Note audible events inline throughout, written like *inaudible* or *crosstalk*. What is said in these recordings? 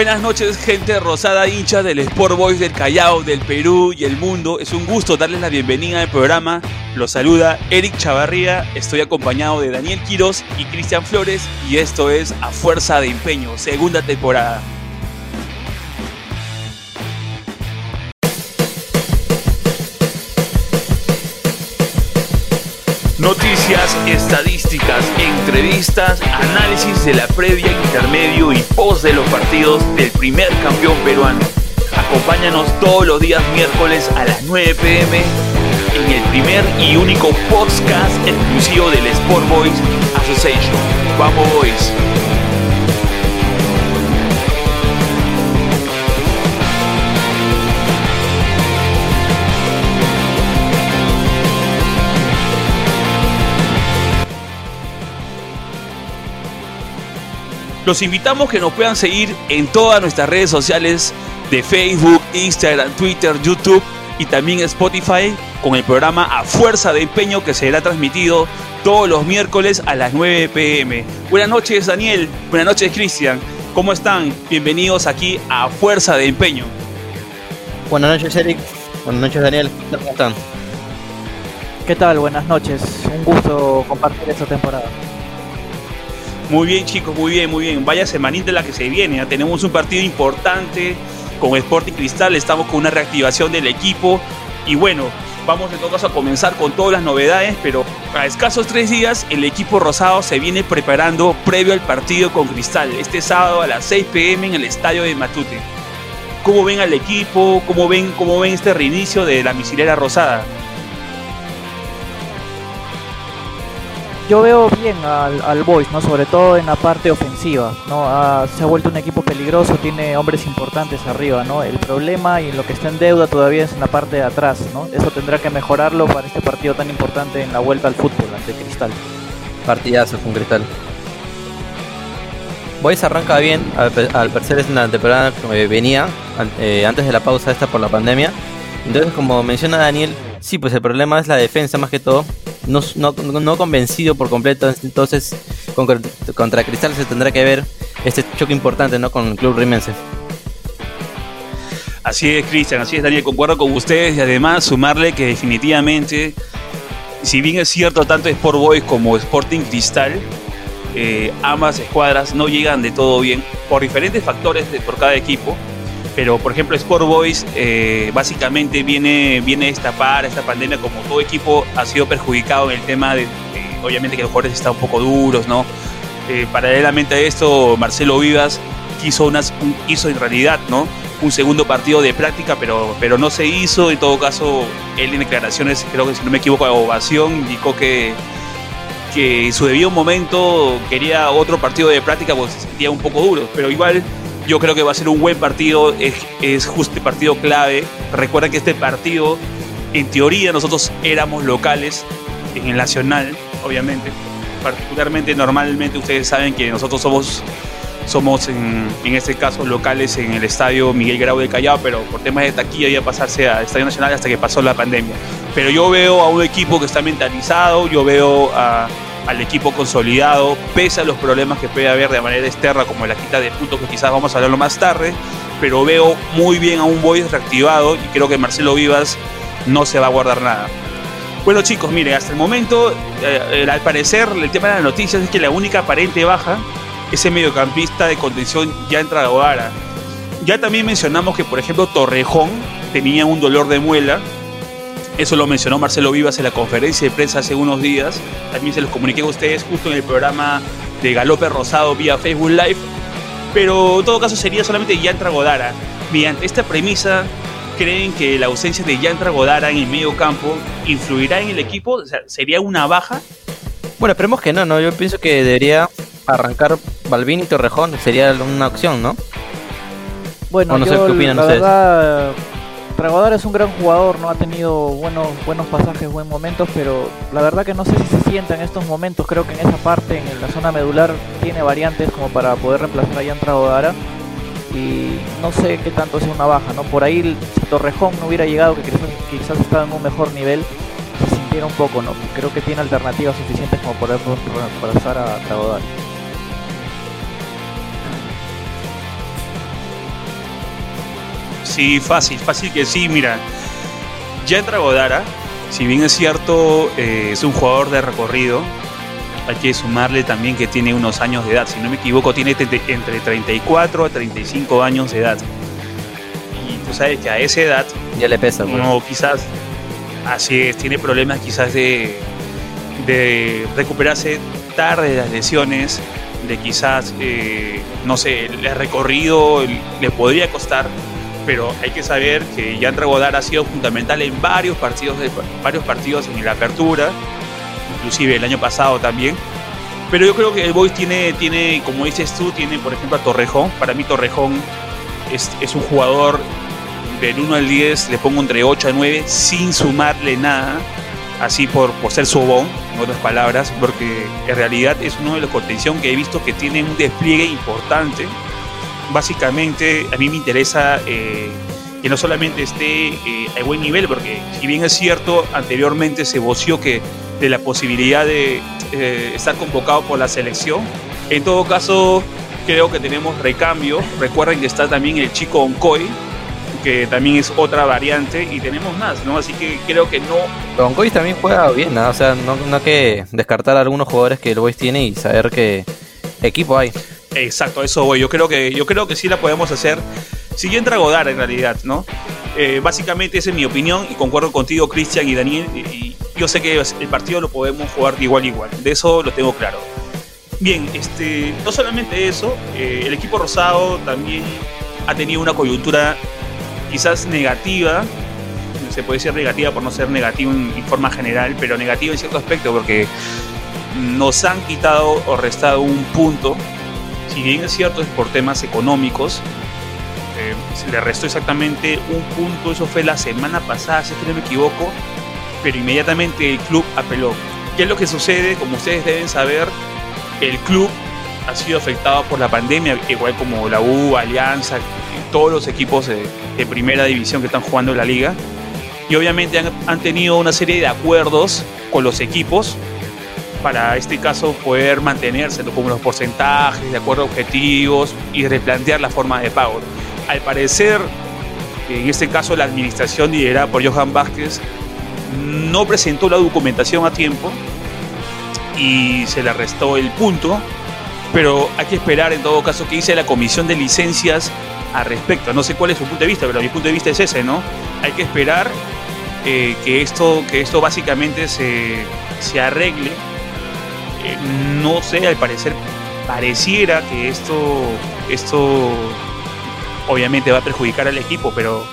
Buenas noches, gente rosada, hincha del Sport Boys del Callao, del Perú y el mundo. Es un gusto darles la bienvenida al programa. Los saluda Eric Chavarría. Estoy acompañado de Daniel Quiros y Cristian Flores. Y esto es A Fuerza de Empeño, segunda temporada. Noticias, estadísticas, entrevistas, análisis de la previa, intermedio y post de los partidos del primer campeón peruano. Acompáñanos todos los días miércoles a las 9 pm en el primer y único podcast exclusivo del Sport Boys Association. Vamos Boys. Los invitamos que nos puedan seguir en todas nuestras redes sociales de Facebook, Instagram, Twitter, YouTube y también Spotify con el programa A Fuerza de Empeño que será transmitido todos los miércoles a las 9 pm. Buenas noches Daniel, buenas noches Cristian, ¿cómo están? Bienvenidos aquí a Fuerza de Empeño. Buenas noches Eric, buenas noches Daniel, ¿cómo están? ¿Qué tal? Buenas noches, un gusto compartir esta temporada. Muy bien, chicos, muy bien, muy bien. Vaya semanita la que se viene. Tenemos un partido importante con Sporting Cristal. Estamos con una reactivación del equipo. Y bueno, vamos en todo caso a comenzar con todas las novedades. Pero a escasos tres días, el equipo rosado se viene preparando previo al partido con Cristal. Este sábado a las 6 pm en el estadio de Matute. ¿Cómo ven al equipo? ¿Cómo ven, cómo ven este reinicio de la misilera rosada? Yo veo bien al, al Boys, ¿no? Sobre todo en la parte ofensiva, ¿no? se ha vuelto un equipo peligroso, tiene hombres importantes arriba, ¿no? El problema y lo que está en deuda todavía es en la parte de atrás, ¿no? Eso tendrá que mejorarlo para este partido tan importante en la vuelta al fútbol ante Cristal. Partidazo con Cristal. Boys arranca bien, al, parecer es una temporada que venía eh, antes de la pausa esta por la pandemia. Entonces, como menciona Daniel, sí, pues el problema es la defensa más que todo no, no, convencido por completo. Entonces, contra Cristal se tendrá que ver este choque importante ¿no? con el club rimense. Así es, Cristian, así es, Daniel, concuerdo con ustedes y además sumarle que definitivamente, si bien es cierto, tanto Sport Boys como Sporting Cristal, eh, ambas escuadras no llegan de todo bien por diferentes factores de, por cada equipo pero por ejemplo Sport Boys eh, básicamente viene, viene esta par, esta pandemia, como todo equipo ha sido perjudicado en el tema de, obviamente que los jugadores están un poco duros, ¿no? Eh, paralelamente a esto, Marcelo Vivas quiso, unas, hizo en realidad, ¿no? Un segundo partido de práctica, pero, pero no se hizo. En todo caso, él en declaraciones, creo que si no me equivoco, a Ovación, indicó que, que su debido momento quería otro partido de práctica porque se sentía un poco duro. Pero igual yo creo que va a ser un buen partido, es, justo el partido clave. Recuerden que este partido, en teoría, nosotros éramos locales en el Nacional, obviamente. Particularmente, normalmente, ustedes saben que nosotros somos somos en, en, este caso locales en el estadio Miguel Grau de Callao, pero por temas de taquilla iba a pasarse al Estadio Nacional hasta que pasó la pandemia. Pero yo veo a un equipo que está mentalizado, yo veo a, al equipo consolidado, pese a los problemas que puede haber de manera externa, como la quita de puntos, que quizás vamos a hablarlo más tarde, pero veo muy bien a un Boys reactivado y creo que Marcelo Vivas no se va a guardar nada. Bueno chicos, mire, hasta el momento, eh, al parecer, el tema de las noticias es que la única aparente baja es el mediocampista de contención ya entra. Ya también mencionamos que, por ejemplo, Torrejón tenía un dolor de muela, eso lo mencionó Marcelo Vivas en la conferencia de prensa hace unos días. También se los comuniqué a ustedes justo en el programa de Galope Rosado vía Facebook Live. Pero en todo caso sería solamente Yantra Godara. Mediante esta premisa, ¿creen que la ausencia de Yantra Godara en el medio campo influirá en el equipo? O sea, ¿Sería una baja? Bueno, esperemos que no, ¿no? Yo pienso que debería arrancar Balvin y Torrejón. Sería una opción, ¿no? Bueno, no sé qué opinan ustedes. Tragodar es un gran jugador, no ha tenido buenos, pasajes, buenos momentos, pero la verdad que no sé si se sienta en estos momentos. Creo que en esa parte, en la zona medular, tiene variantes como para poder reemplazar a Jan Tragodara. Y no sé qué tanto sea una baja, ¿no? Por ahí, si Torrejón no hubiera llegado, que quizás, estaba en un mejor nivel, se sintiera un poco, ¿no? Creo que tiene alternativas suficientes como para reemplazar a Tragodara. Sí, fácil, fácil que sí. Mira, ya entra Godara, si bien es cierto, eh, es un jugador de recorrido, hay que sumarle también que tiene unos años de edad. Si no me equivoco, tiene entre 34 a 35 años de edad. Y tú sabes que a esa edad. Ya le pesa, pues. No, quizás. Así es, tiene problemas quizás de, de recuperarse tarde de las lesiones, de quizás, eh, no sé, el recorrido le podría costar, pero hay que saber que Jan Dragodar ha sido fundamental en varios partidos, varios partidos en la apertura, inclusive el año pasado también. Pero yo creo que el Boys tiene, tiene, como dices tú, tiene por ejemplo a Torrejón. Para mí Torrejón es, es un jugador del 1 al 10, le pongo entre 8 a 9 sin sumarle nada, así por, por ser sobón, en otras palabras, porque en realidad es uno de los contención que he visto que tiene un despliegue importante. Básicamente a mí me interesa eh, que no solamente esté eh, a buen nivel, porque si bien es cierto, anteriormente se voció que de la posibilidad de eh, estar convocado por la selección. En todo caso, creo que tenemos recambio. Recuerden que está también el chico Oncoy, que también es otra variante, y tenemos más, ¿no? Así que creo que no. Oncoy también juega bien, ¿no? O sea, no, no hay que descartar algunos jugadores que el Boys tiene y saber qué equipo hay. Exacto, eso voy. Yo creo que, yo creo que sí la podemos hacer. Si entra Godar en realidad, ¿no? Eh, básicamente esa es mi opinión y concuerdo contigo, Cristian y Daniel. Y, yo sé que el partido lo podemos jugar igual igual, de eso lo tengo claro. Bien, este, no solamente eso, eh, el equipo rosado también ha tenido una coyuntura quizás negativa, se puede decir negativa por no ser negativo en, forma general, pero negativa en cierto aspecto porque nos han quitado o restado un punto, si bien es cierto es por temas económicos, eh, le restó exactamente un punto, eso fue la semana pasada, si no me equivoco, pero inmediatamente el club apeló. ¿Qué es lo que sucede? Como ustedes deben saber, el club ha sido afectado por la pandemia, igual como la U, Alianza, todos los equipos de, primera división que están jugando en la liga. Y obviamente han, tenido una serie de acuerdos con los equipos para este caso poder mantenerse, como los porcentajes, de acuerdo a objetivos y replantear la forma de pago. Al parecer, en este caso la administración liderada por Johan Vázquez no presentó la documentación a tiempo y se le restó el punto, pero hay que esperar en todo caso que dice la comisión de licencias al respecto. No sé cuál es su punto de vista, pero mi punto de vista es ese, ¿no? Hay que esperar eh, que, esto, que esto básicamente se, se arregle. No sé, al parecer pareciera que esto, esto obviamente va a perjudicar al equipo, pero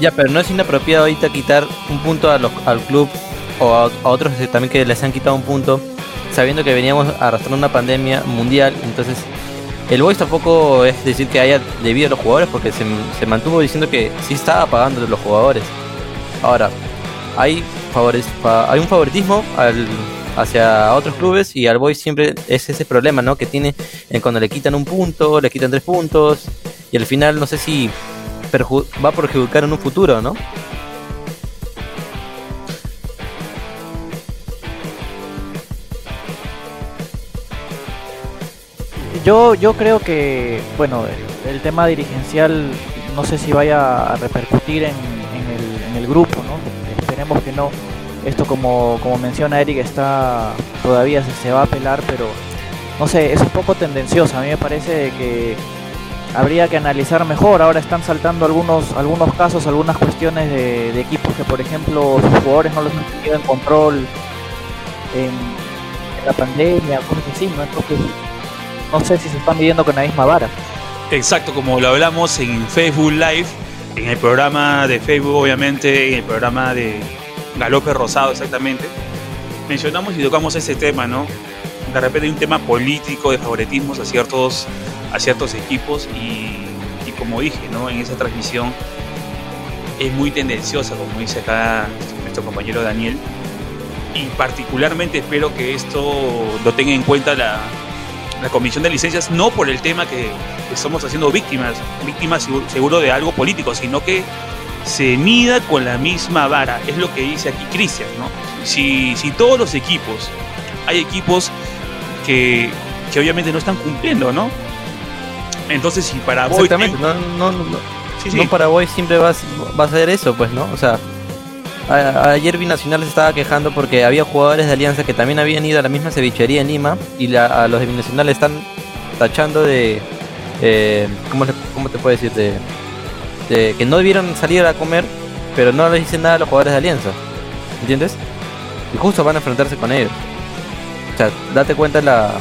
ya, pero no es inapropiado ahorita quitar un punto a los, al club o a, otros también que les han quitado un punto, sabiendo que veníamos arrastrando una pandemia mundial. Entonces, el Boys tampoco es decir que haya debido a los jugadores, porque se, se mantuvo diciendo que sí estaba pagando los jugadores. Ahora, hay, favores, hay un favoritismo al, hacia otros clubes y al Boys siempre es ese problema, ¿no? Que tiene en cuando le quitan un punto, le quitan tres puntos y al final no sé si va a perjudicar en un futuro, ¿no? Yo, yo creo que, bueno, el, tema dirigencial no sé si vaya a repercutir en, el, grupo, ¿no? Esperemos que no. Esto como, como menciona Eric está todavía se, se va a apelar, pero no sé, es un poco tendencioso. A mí me parece que habría que analizar mejor. Ahora están saltando algunos algunos casos, algunas cuestiones de, equipos que, por ejemplo, sus jugadores no los han tenido en control en, la pandemia, cosas así, ¿no? Entonces, no sé si se están midiendo con la misma vara. Exacto, como lo hablamos en Facebook Live, en el programa de Facebook, obviamente, en el programa de Galope Rosado, exactamente, mencionamos y tocamos ese tema, ¿no? De repente hay un tema político de favoritismos a ciertos a ciertos equipos y, como dije, ¿no? en esa transmisión es muy tendenciosa, como dice acá nuestro compañero Daniel, y particularmente espero que esto lo tenga en cuenta la, la comisión de licencias, no por el tema que estamos haciendo víctimas, víctimas seguro de algo político, sino que se mida con la misma vara, es lo que dice aquí Cristian, ¿no? Si, si todos los equipos, hay equipos que, que obviamente no están cumpliendo, ¿no? Entonces, si para Exactamente, no, no, no para Boys siempre va, va a ser eso, pues, ¿no? O sea, ayer Binacional se estaba quejando porque había jugadores de Alianza que también habían ido a la misma cevichería en Lima y a los de Binacional están tachando de. Eh, ¿cómo, te puedo decir? De, que no debieron salir a comer, pero no les dicen nada a los jugadores de Alianza. ¿Entiendes? Y justo van a enfrentarse con ellos. O sea, date cuenta la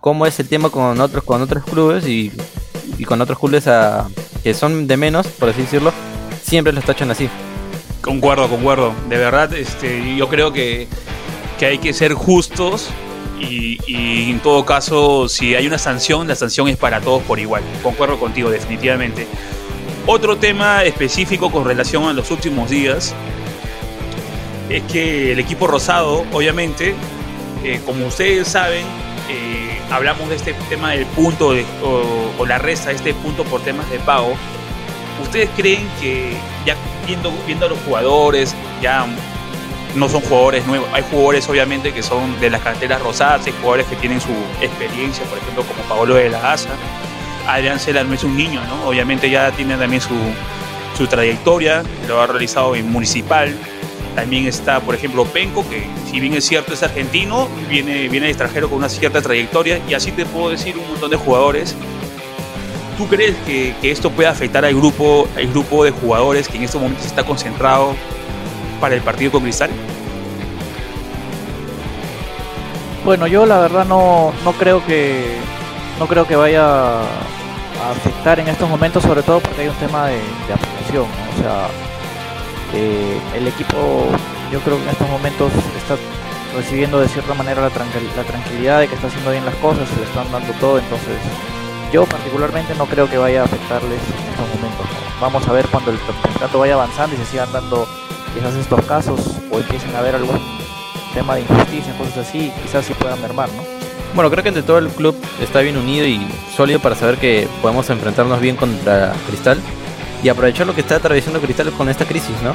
cómo es el tema con otros con otros clubes y, y con otros clubes a, que son de menos, por así decirlo, siempre los tachan así. Concuerdo, concuerdo. De verdad, este, yo creo que, que hay que ser justos y, y, en todo caso, si hay una sanción, la sanción es para todos por igual. Concuerdo contigo, definitivamente. Otro tema específico con relación a los últimos días es que el equipo rosado, obviamente, eh, como ustedes saben, eh, hablamos de este tema del punto o, o, la resta de este punto por temas de pago. ¿Ustedes creen que ya viendo, viendo a los jugadores, ya no son jugadores nuevos, hay jugadores obviamente que son de las canteras rosadas, hay jugadores que tienen su experiencia, por ejemplo como Paolo de la Asa, Adrián Cela no es un niño, ¿no? obviamente ya tiene también su, su trayectoria, lo ha realizado en Municipal, también está, por ejemplo, Penco, que si bien es cierto es argentino, viene, viene de extranjero con una cierta trayectoria, y así te puedo decir un montón de jugadores ¿Tú crees que, esto puede afectar al grupo, al grupo de jugadores que en estos momentos está concentrado para el partido con Cristal? Bueno, yo la verdad no, no creo que no creo que vaya afectar en estos momentos, sobre todo porque hay un tema de, de. O sea, eh, el equipo, yo creo que en estos momentos está recibiendo de cierta manera la, la tranquilidad de que está haciendo bien las cosas, se le están dando todo, entonces yo particularmente no creo que vaya a afectarles en estos momentos. Vamos a ver cuando el campeonato vaya avanzando y se sigan dando quizás estos casos o empiecen a haber algún tema de injusticia, cosas así, quizás sí puedan mermar, ¿no? Bueno, creo que entre todo el club está bien unido y sólido para saber que podemos enfrentarnos bien contra Cristal y aprovechar lo que está atravesando Cristal con esta crisis, ¿no?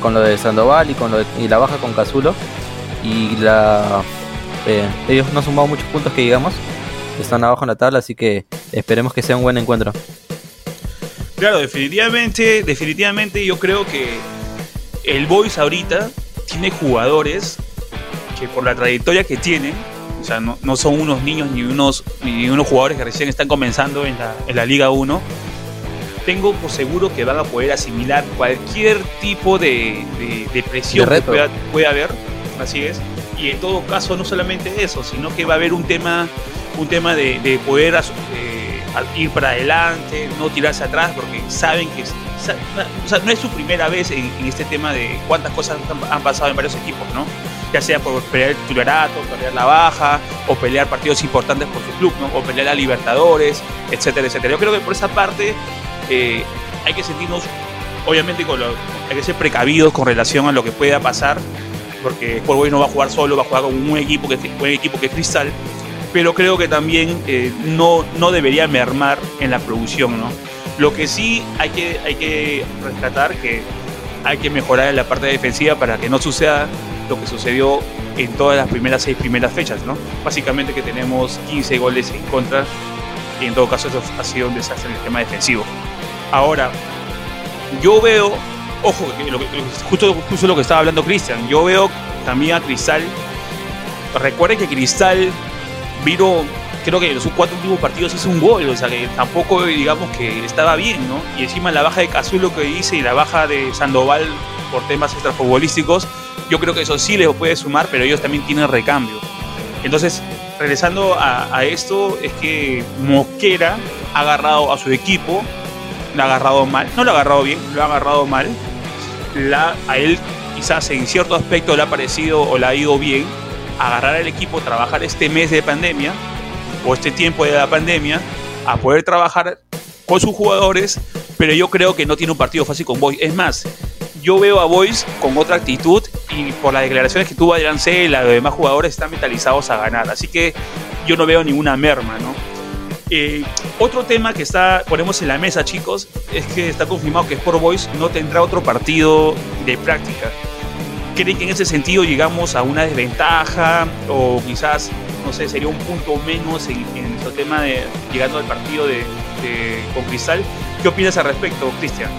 Con lo de Sandoval y con lo y la baja con Cazulo y la eh, ellos no han sumado muchos puntos que digamos están abajo en la tabla, así que esperemos que sea un buen encuentro. Claro, definitivamente, definitivamente yo creo que el Boys ahorita tiene jugadores que por la trayectoria que tienen, o sea, no, no son unos niños ni unos, ni unos jugadores que recién están comenzando en la, en la Liga 1, tengo por seguro que van a poder asimilar cualquier tipo de, de, presión que pueda, pueda, haber, así es, y en todo caso no solamente eso, sino que va a haber un tema un tema de, poder eh, ir para adelante, no tirarse atrás, porque saben que o sea, no es su primera vez en, este tema de cuántas cosas han, pasado en varios equipos, ¿no? Ya sea por pelear el titularato, pelear la baja, o pelear partidos importantes por su club, ¿no? O pelear a Libertadores, etcétera, etcétera. Yo creo que por esa parte eh, hay que sentirnos, obviamente, hay que ser precavidos con relación a lo que pueda pasar, porque Sport Boys no va a jugar solo, va a jugar con un equipo que, un equipo que es Cristal, pero creo que también eh, no, no debería mermar en la producción, ¿no? Lo que sí hay que, hay que rescatar que hay que mejorar en la parte defensiva para que no suceda lo que sucedió en todas las primeras seis primeras fechas, ¿no? Básicamente que tenemos 15 goles en contra y en todo caso eso ha sido un desastre en el tema defensivo. Ahora, yo veo, ojo, justo, justo lo que estaba hablando Cristian, yo veo también a Cristal, recuerden que Cristal Viro, creo que en los cuatro últimos partidos hizo un gol, o sea que tampoco digamos que estaba bien, ¿no? Y encima la baja de Cazulo que hice y la baja de Sandoval por temas extrafutbolísticos, yo creo que eso sí les puede sumar, pero ellos también tienen recambio. Entonces, regresando a, esto, es que Mosquera ha agarrado a su equipo, lo ha agarrado mal, no lo ha agarrado bien, lo ha agarrado mal. La, a él quizás en cierto aspecto le ha parecido o le ha ido bien, agarrar al equipo, trabajar este mes de pandemia o este tiempo de la pandemia, a poder trabajar con sus jugadores, pero yo creo que no tiene un partido fácil con Boys. Es más, yo veo a Boys con otra actitud y por las declaraciones que tuvo Adrián Cela, los demás jugadores están mentalizados a ganar. Así que yo no veo ninguna merma, ¿no? Eh, otro tema que está ponemos en la mesa, chicos, es que está confirmado que Sport Boys no tendrá otro partido de práctica. ¿Creen que en ese sentido llegamos a una desventaja o quizás, no sé, sería un punto menos en, en tema de llegando al partido de, con Cristal? ¿Qué opinas al respecto, Cristian?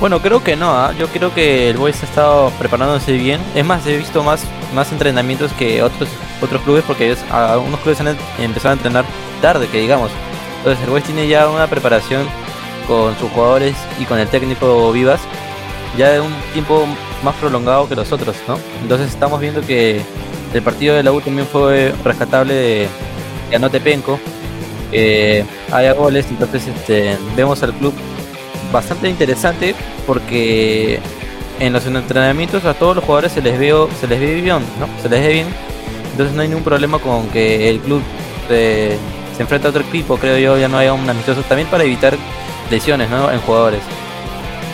Bueno, creo que no, ¿ah? yo creo que el Boys ha estado preparándose bien. Es más, he visto más, más entrenamientos que otros otros clubes porque algunos clubes han empezado a entrenar tarde, que digamos. Entonces el Boys tiene ya una preparación con sus jugadores y con el técnico Vivas ya de un tiempo más prolongado que los otros, ¿no? Entonces estamos viendo que el partido de la U también fue rescatable de, de Anote Penco, eh, haya goles, entonces este, vemos al club bastante interesante porque en los entrenamientos a todos los jugadores se les veo, se les ve bien, ¿no? Se les ve bien, entonces no hay ningún problema con que el club se enfrente a otro equipo, creo yo, ya no haya un amistoso también para evitar lesiones, ¿no? En jugadores.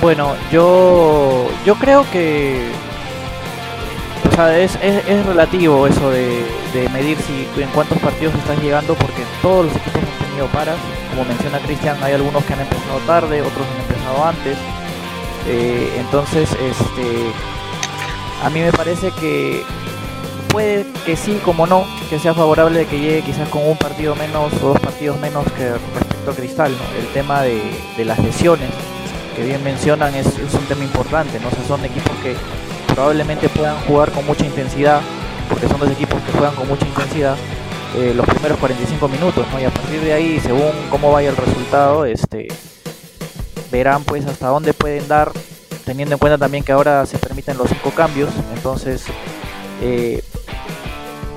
Bueno, yo yo creo que es, es, relativo eso de, medir si en cuántos partidos estás llegando porque todos los equipos paras. Como menciona Cristian, hay algunos que han empezado tarde, otros han empezado antes. Eh, entonces, este, a mí me parece que puede que sí, como no, que sea favorable de que llegue quizás con un partido menos o dos partidos menos que respecto a Cristal. El tema de, las lesiones que bien mencionan es, un tema importante, ¿no? son equipos que probablemente puedan jugar con mucha intensidad, porque son dos equipos que juegan con mucha intensidad eh, los primeros 45 minutos, ¿no? Y a partir de ahí, según cómo vaya el resultado, este verán pues hasta dónde pueden dar, teniendo en cuenta también que ahora se permiten los cinco cambios, entonces eh,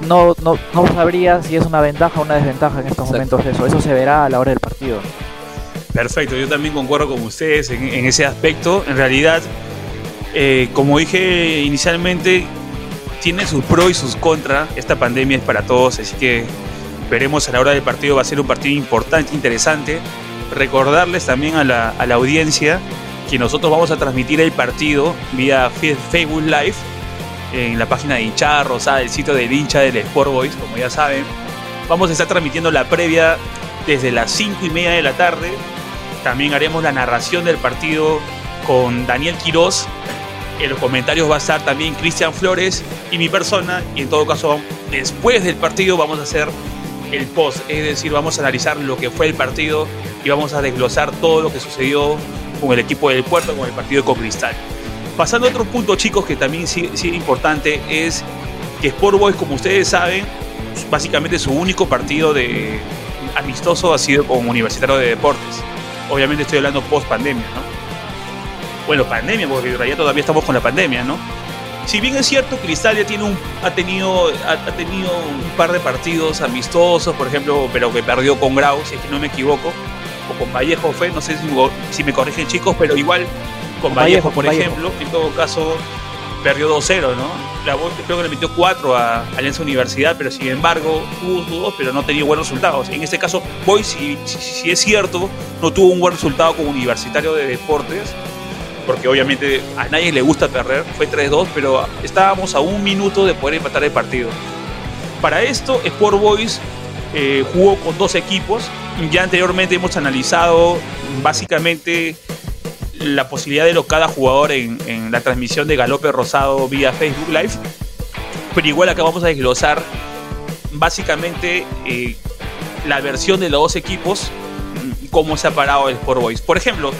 no, no, no sabría si es una ventaja o una desventaja en estos momentos eso, eso se verá a la hora del partido. Perfecto, yo también concuerdo con ustedes en, en ese aspecto. En realidad, eh, como dije inicialmente, tiene sus pros y sus contras. Esta pandemia es para todos, así que veremos a la hora del partido. Va a ser un partido importante, interesante. Recordarles también a la, audiencia que nosotros vamos a transmitir el partido vía Facebook Live en la página de hinchada rosada, el sitio del hincha del Sport Boys, como ya saben. Vamos a estar transmitiendo la previa desde las 5 y media de la tarde. También haremos la narración del partido con Daniel Quiroz en los comentarios va a estar también Cristian Flores y mi persona. Y en todo caso, después del partido vamos a hacer el post. Es decir, vamos a analizar lo que fue el partido y vamos a desglosar todo lo que sucedió con el equipo del puerto, con el partido con Cristal. Pasando a otro punto, chicos, que también sí, sí importante, es que Sport Boys, como ustedes saben, básicamente su único partido de amistoso ha sido con Universitario de Deportes. Obviamente estoy hablando post pandemia, ¿no? Bueno, pandemia, porque en todavía estamos con la pandemia, ¿no? Si bien es cierto, Cristal ya tiene un, ha, tenido, ha, tenido un par de partidos amistosos, por ejemplo, pero que perdió con Grau, si es que no me equivoco, o con Vallejo fue, no sé si, me corrigen chicos, pero igual con Vallejo, por ejemplo, en todo caso perdió 2-0, ¿no? La creo que le metió 4 a Alianza Universidad, pero sin embargo tuvo dos, pero no tenía buenos resultados. En este caso, Boy, si, si, es cierto, no tuvo un buen resultado con Universitario de Deportes, porque obviamente a nadie le gusta perder, fue 3-2, pero estábamos a un minuto de poder empatar el partido. Para esto, Sport Boys eh, jugó con dos equipos. Ya anteriormente hemos analizado básicamente la posibilidad de lo cada jugador en, la transmisión de Galope Rosado vía Facebook Live. Pero igual acá vamos a desglosar básicamente eh, la versión de los dos equipos, cómo se ha parado el Sport Boys. Por ejemplo,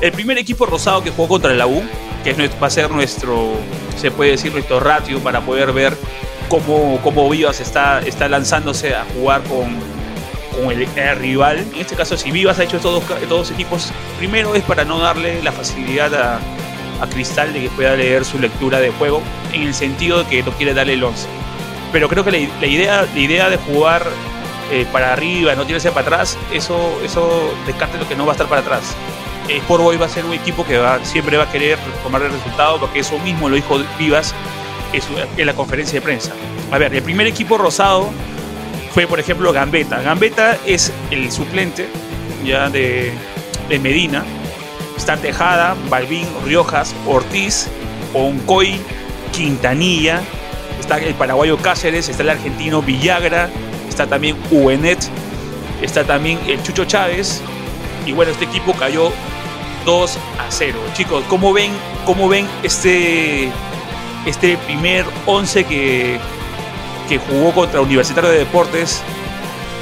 el primer equipo rosado que jugó contra la U, que va a ser nuestro, se puede decir, nuestro ratio para poder ver cómo, cómo Vivas está, está lanzándose a jugar con, con el, rival. En este caso, si Vivas ha hecho estos dos, equipos, primero es para no darle la facilidad a, a, Cristal de que pueda leer su lectura de juego, en el sentido de que no quiere darle el 11. Pero creo que la, idea, la idea de jugar eh, para arriba, no tirarse para atrás, eso, eso descarte lo que no va a estar para atrás. Sport Boy va a ser un equipo que siempre va a querer tomar el resultado, porque eso mismo lo dijo Vivas en la conferencia de prensa. A ver, el primer equipo rosado fue, por ejemplo, Gambetta. Gambetta es el suplente ya de, Medina. Está Tejada, Balbín, Riojas, Ortiz, Oncoy, Quintanilla, está el paraguayo Cáceres, está el argentino Villagra, está también Uenet, está también el Chucho Chávez. Y bueno, este equipo cayó 2 a 0. Chicos, ¿cómo ven, cómo ven este, este primer 11 que, que jugó contra Universitario de Deportes?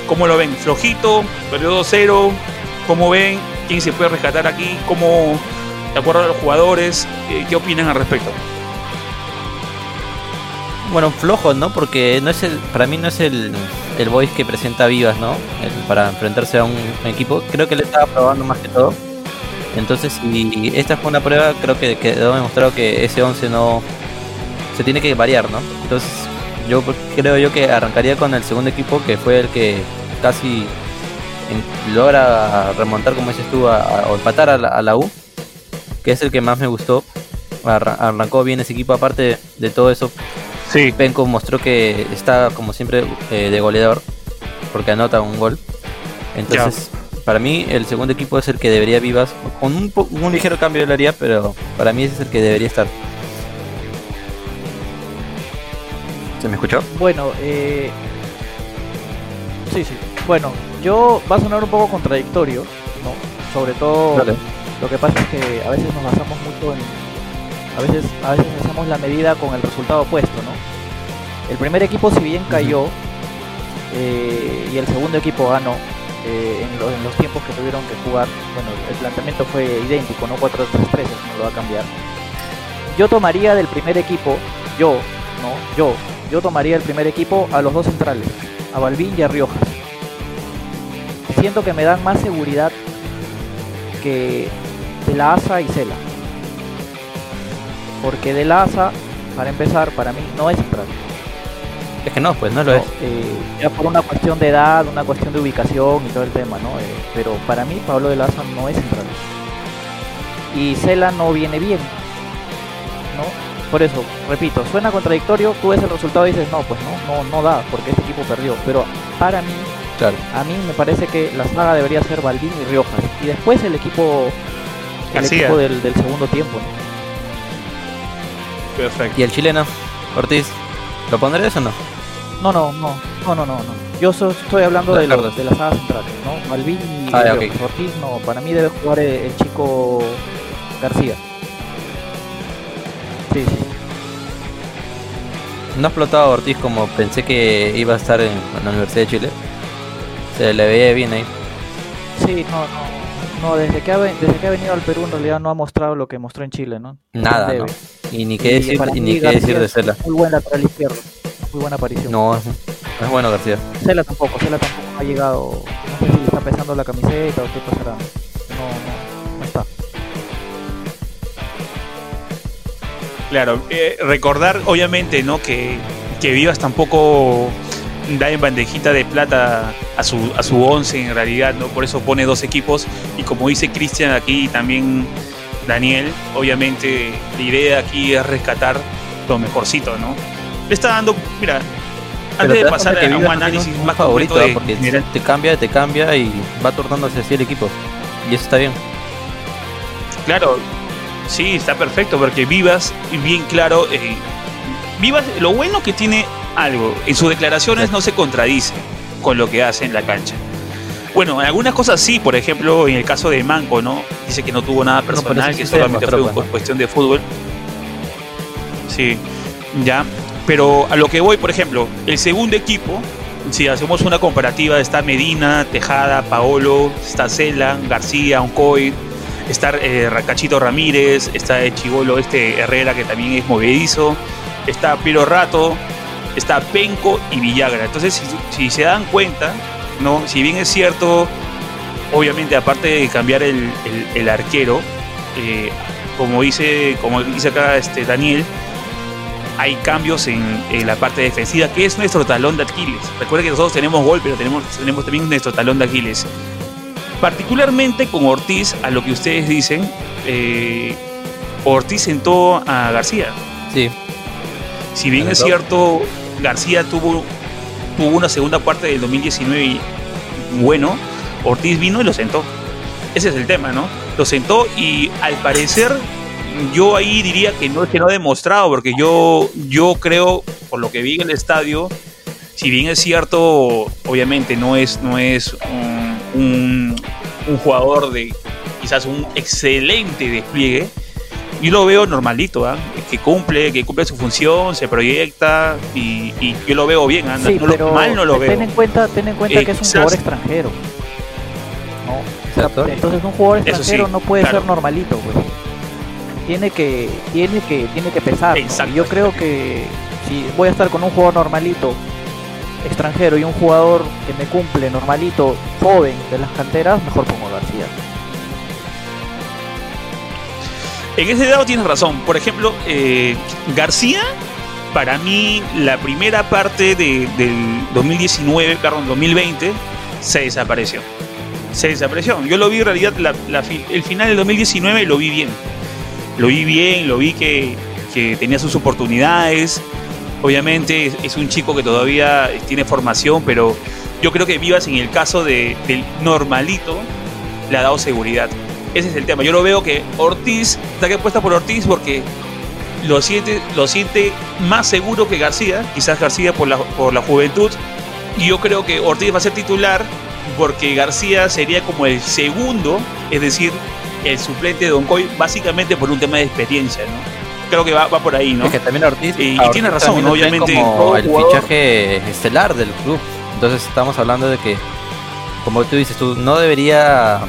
¿Cómo lo ven? ¿Flojito? ¿Perdió 2-0? ¿Cómo ven? quién se puede rescatar aquí, cómo, de acuerdo a los jugadores, qué opinan al respecto. Bueno, flojo, ¿no? Porque no es el, para mí no es el, el voice que presenta Vivas, ¿no? para enfrentarse a un, equipo. Creo que le estaba probando más que todo. Entonces, si esta fue una prueba, creo que quedó demostrado que ese 11 no se tiene que variar, ¿no? Entonces, yo creo yo que arrancaría con el segundo equipo, que fue el que casi logra remontar, como dices tú, o empatar a la, U, que es el que más me gustó. arrancó bien ese equipo, aparte de todo eso, Sí. Penco mostró que está, como siempre, eh, de goleador, porque anota un gol. Entonces, para mí, el segundo equipo es el que debería vivas, con un, un ligero cambio de haría, pero para mí ese es el que debería estar. ¿Se me escuchó? Bueno, eh... sí, sí. Bueno, yo va a sonar un poco contradictorio, ¿no? Sobre todo, lo que pasa es que a veces nos basamos mucho en a veces, a veces hacemos la medida con el resultado opuesto, ¿no? El primer equipo si bien cayó eh, y el segundo equipo ganó eh, en, los tiempos que tuvieron que jugar, bueno, el planteamiento fue idéntico, no 4-3-3, no lo va a cambiar. Yo tomaría del primer equipo, yo, no, yo, yo tomaría el primer equipo a los dos centrales, a Balvin y a Riojas. Siento que me dan más seguridad que de la ASA y Cela. Porque de la ASA, para empezar, para mí no es central. Es que no, pues no lo es. Eh, ya por una cuestión de edad, una cuestión de ubicación y todo el tema, ¿no? Eh, pero para mí Pablo de la ASA no es central. Y Cela no viene bien, ¿no? Por eso, repito, suena contradictorio, tú ves el resultado y dices, no, pues no, no, no da, porque este equipo perdió. Pero para mí, claro. a mí me parece que la saga debería ser Baldín y Riojas. Y después el equipo, el equipo del, del segundo tiempo, ¿no? ¿Y el chileno? Ortiz, ¿lo pondrías o no? No, no, no, no, no, no. Yo estoy hablando de, de la saga central, ¿no? Malvin y ah, Ortiz, no. Para mí debe jugar el, chico García. Sí, sí. No ha explotado Ortiz como pensé que iba a estar en, la Universidad de Chile. Se le veía bien ahí. Sí, no, no. No, desde que, ha, desde que ha venido al Perú en realidad no ha mostrado lo que mostró en Chile, ¿no? Nada, no. Y ni qué decir, ni qué decir de Cela. Muy buen lateral izquierdo, muy buena aparición. No, es bueno García. Cela tampoco, Cela tampoco ha llegado, no sé si le está pesando la camiseta o qué pasará. No, no, no está. Claro, eh, recordar obviamente, ¿no? Que, que Vivas tampoco da en bandejita de plata a su, a su once en realidad, ¿no? Por eso pone dos equipos y como dice Cristian aquí también Daniel, obviamente la idea aquí es rescatar lo mejorcito, ¿no? Le está dando, mira, antes de pasar a un análisis más favorito de, porque te cambia, te cambia y va tornándose así el equipo. Y eso está bien. Claro, sí, está perfecto porque Vivas, bien claro, eh, Vivas, lo bueno que tiene algo, en sus declaraciones no se contradice con lo que hace en la cancha. Bueno, en algunas cosas sí, por ejemplo, en el caso de Manco, ¿no? Dice que no tuvo nada personal, que solamente fue una cuestión de fútbol. Sí, ya. Pero a lo que voy, por ejemplo, el segundo equipo, si hacemos una comparativa, está Medina, Tejada, Paolo, está Cela, García, Oncoy, está eh, Racachito Ramírez, está Chivolo este Herrera que también es movedizo, está Piro Rato, está Penco y Villagra. Entonces, si se dan cuenta, ¿no? Si bien es cierto, obviamente aparte de cambiar el, arquero, eh, como dice, como dice acá este Daniel, hay cambios en, la parte defensiva, que es nuestro talón de Aquiles. Recuerden que nosotros tenemos gol, pero tenemos, tenemos también nuestro talón de Aquiles. Particularmente con Ortiz, a lo que ustedes dicen, eh, Ortiz sentó a García. Sí. Si bien es cierto, García tuvo tuvo una segunda parte del 2019 y bueno, Ortiz vino y lo sentó. Ese es el tema, ¿no? Lo sentó y al parecer yo ahí diría que no es que no ha demostrado, porque yo, yo creo, por lo que vi en el estadio, si bien es cierto, obviamente no es, no es un, un jugador de quizás un excelente despliegue, yo lo veo normalito, ¿ah? que cumple, que cumple su función, se proyecta y, yo lo veo bien, anda. Sí, mal no lo ten veo. En cuenta, ten en cuenta que es un jugador extranjero. Entonces un jugador extranjero no puede ser normalito, pues. Tiene que, tiene que, tiene que pesar. yo creo que si voy a estar con un jugador normalito, extranjero y un jugador que me cumple normalito, joven de las canteras, mejor pongo García. En ese lado tienes razón. Por ejemplo, eh, García, para mí, la primera parte de, del 2019, perdón, 2020, se desapareció. Se desapareció. Yo lo vi en realidad, el final del 2019 lo vi bien. Lo vi bien, lo vi que, que tenía sus oportunidades. Obviamente es, un chico que todavía tiene formación, pero yo creo que Vivas en el caso de, del normalito le ha dado seguridad. Ese es el tema. Yo lo veo que Ortiz está que apuesta por Ortiz porque lo siente, lo siente más seguro que García, quizás García por la, por la juventud. Y yo creo que Ortiz va a ser titular porque García sería como el segundo, es decir, el suplente de Don Coy, básicamente por un tema de experiencia, ¿no? Creo que va, por ahí, ¿no? Es que también Ortiz. Y, tiene razón, obviamente. Como el fichaje estelar del club. Entonces estamos hablando de que, como tú dices, tú no debería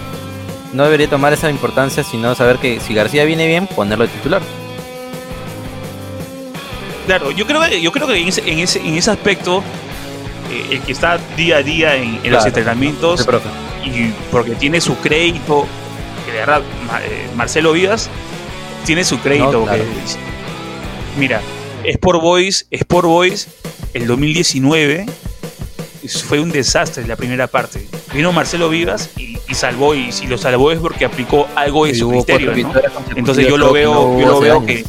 no debería tomar esa importancia, sino saber que si García viene bien, ponerlo de titular. Claro, yo creo que, yo creo que en ese, en ese, en ese aspecto, eh, el que está día a día en, los entrenamientos, y porque tiene su crédito, que de verdad, eh, Marcelo Vivas tiene su crédito. mira, Sport Boys, Sport Boys, el 2019 fue un desastre la primera parte. Vino Marcelo Vivas y, salvó, y si lo salvó es porque aplicó algo de su criterio, Entonces yo lo veo, yo lo veo que.